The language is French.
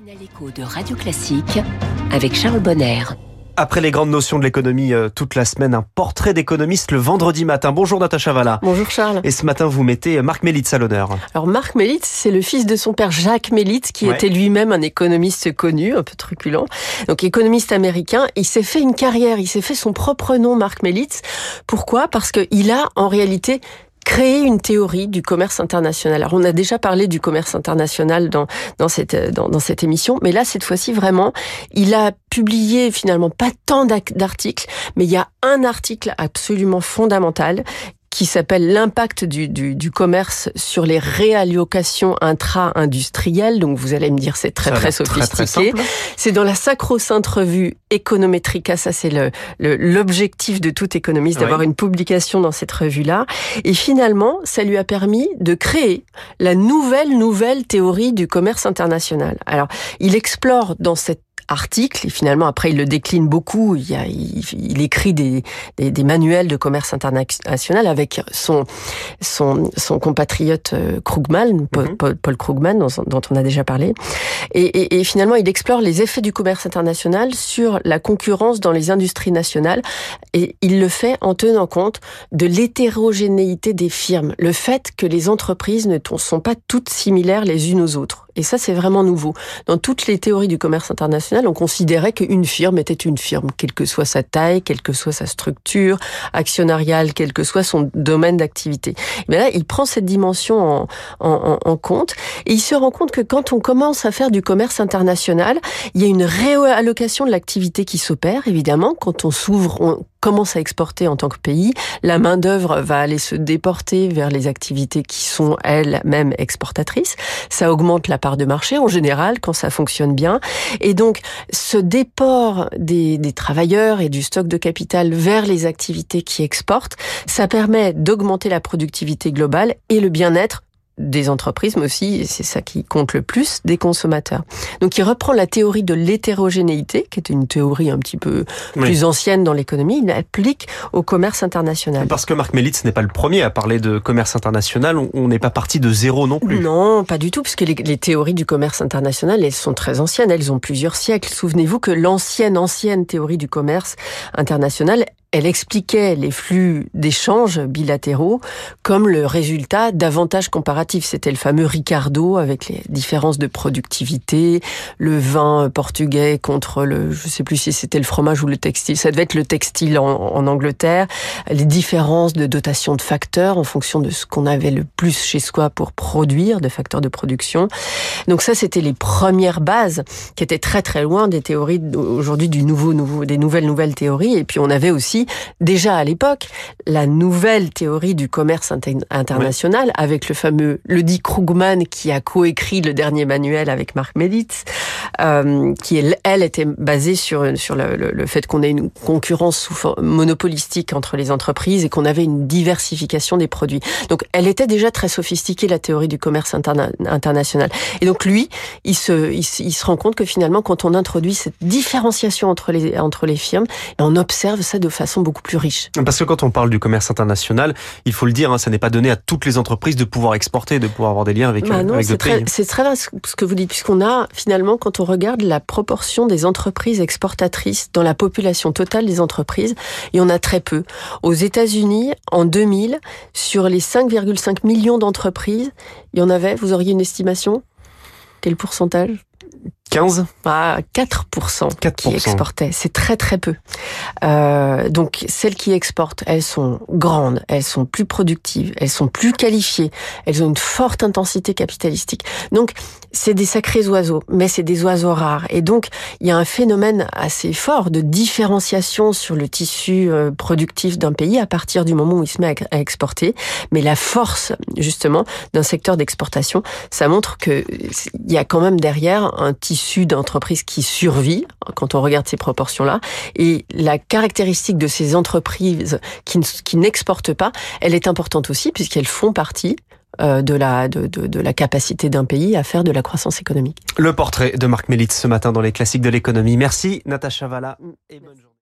matinale écho de Radio Classique avec Charles Bonner. Après les grandes notions de l'économie euh, toute la semaine, un portrait d'économiste le vendredi matin. Bonjour Natacha Valla. Bonjour Charles. Et ce matin, vous mettez Marc Mélitz à l'honneur. Alors Marc Mélitz, c'est le fils de son père Jacques Mélitz, qui Ouais. était lui-même un économiste connu, un peu truculent. Donc économiste américain. Il s'est fait une carrière, il s'est fait son propre nom, Marc Mélitz. Pourquoi? Parce qu'il a en réalité créé une théorie du commerce international. Alors on a déjà parlé du commerce international dans dans cette dans, dans cette émission, mais là cette fois-ci vraiment, il a publié finalement pas tant d'articles, mais il y a un article absolument fondamental qui s'appelle l'impact du, du, du commerce sur les réallocations intra-industrielles. Donc vous allez me dire c'est très très sophistiqué. c'est dans la sacro-sainte revue Econometrica, ça c'est le le- l'objectif de tout économiste Oui. d'avoir une publication dans cette revue-là. Et finalement, ça lui a permis de créer la nouvelle nouvelle théorie du commerce international. Alors, il explore dans cet article, et finalement après il le décline beaucoup, il, y a, il, il écrit des, des, des manuels de commerce international avec son, son, son compatriote euh, Krugman, Paul, Mhm. Paul, Paul Krugman, dont, dont on a déjà parlé. Et, et, et finalement, il explore les effets du commerce international sur la concurrence dans les industries nationales. Et il le fait en tenant compte de l'hétérogénéité des firmes, le fait que les entreprises ne sont pas toutes similaires les unes aux autres. Et ça, c'est vraiment nouveau. Dans toutes les théories du commerce international, on considérait qu'une firme était une firme, quelle que soit sa taille, quelle que soit sa structure actionnariale, quel que soit son domaine d'activité. Mais là, il prend cette dimension en, en, en- compte et il se rend compte que quand on commence à faire du commerce international, il y a une réallocation de l'activité qui s'opère, évidemment. Quand on s'ouvre, commence à exporter en tant que pays, la main-d'œuvre va aller se déporter vers les activités qui sont elles-mêmes exportatrices. Ça augmente la part de marché en général quand ça fonctionne bien. Et donc, ce déport des, des travailleurs et du stock de capital vers les activités qui exportent, ça permet d'augmenter la productivité globale et le bien-être des entreprises, mais aussi, et c'est ça qui compte le plus, des consommateurs. Donc il reprend la théorie de l'hétérogénéité, qui était une théorie un petit peu Oui. plus ancienne dans l'économie, il l'applique au commerce international. Parce que Marc Mélitz n'est pas le premier à parler de commerce international. On- On n'est pas parti de zéro non plus. Non, pas du tout, puisque les, les théories du commerce international, elles sont très anciennes, elles ont plusieurs siècles. Souvenez-vous que l'ancienne, ancienne théorie du commerce international, elle expliquait les flux d'échanges bilatéraux comme le résultat d'avantages comparatifs. C'était le fameux Ricardo avec les différences de productivité, le vin portugais contre le, je sais plus si c'était le fromage ou le textile, ça devait être le textile en, Angleterre, les différences de dotation de facteurs en fonction de ce qu'on avait le plus chez soi pour produire, de facteurs de production. Donc ça, c'était les premières bases qui étaient très très loin des théories aujourd'hui du nouveau, nouveau, des nouvelles nouvelles théories. Et puis on avait aussi déjà à l'époque la nouvelle théorie du commerce inter- international avec le fameux le dit Krugman qui a coécrit le dernier manuel avec Marc Mélitz, euh, qui elle, était basée sur sur le, le- le fait qu'on ait une concurrence sous monopolistique entre les entreprises et qu'on avait une diversification des produits. Donc elle était déjà très sophistiquée la théorie du commerce interna- international. Et donc lui, il se, il, se- il se rend compte que finalement, quand on introduit cette différenciation entre les, entre les firmes, on observe ça de façon beaucoup plus riche. Parce que quand on parle du commerce international, il faut le dire, hein, ça n'est pas donné à toutes les entreprises de pouvoir exporter, de pouvoir avoir des liens avec, Bah euh, non, avec c'est d'autres très, pays. c'est très vrai ce que vous dites, puisqu'on a finalement, quand on regarde la proportion des entreprises exportatrices dans la population totale des entreprises, il y en a très peu. Aux États-Unis, en 2000, sur les 5,5 millions d'entreprises, il y en avait, vous auriez une estimation? Quel pourcentage? 15 à 4%, 4%. qui exportaient. C'est très très peu. Euh, donc celles qui exportent, elles sont grandes, elles sont plus productives, elles sont plus qualifiées, elles ont une forte intensité capitalistique. Donc c'est des sacrés oiseaux, mais c'est des oiseaux rares. Et donc il y a un phénomène assez fort de différenciation sur le tissu euh, productif d'un pays à partir du moment où il se met à à exporter. Mais la force justement d'un secteur d'exportation, ça montre que il y a quand même derrière un tissu d'entreprise qui survit quand on regarde ces proportions-là. Et la caractéristique de ces entreprises qui, ne- qui n'exportent pas, elle est importante aussi puisqu'elles font partie euh, de la, de, de, la capacité d'un pays à faire de la croissance économique. Le portrait de Marc Mélitz ce matin dans les classiques de l'économie. Merci Natacha Valla et bonne.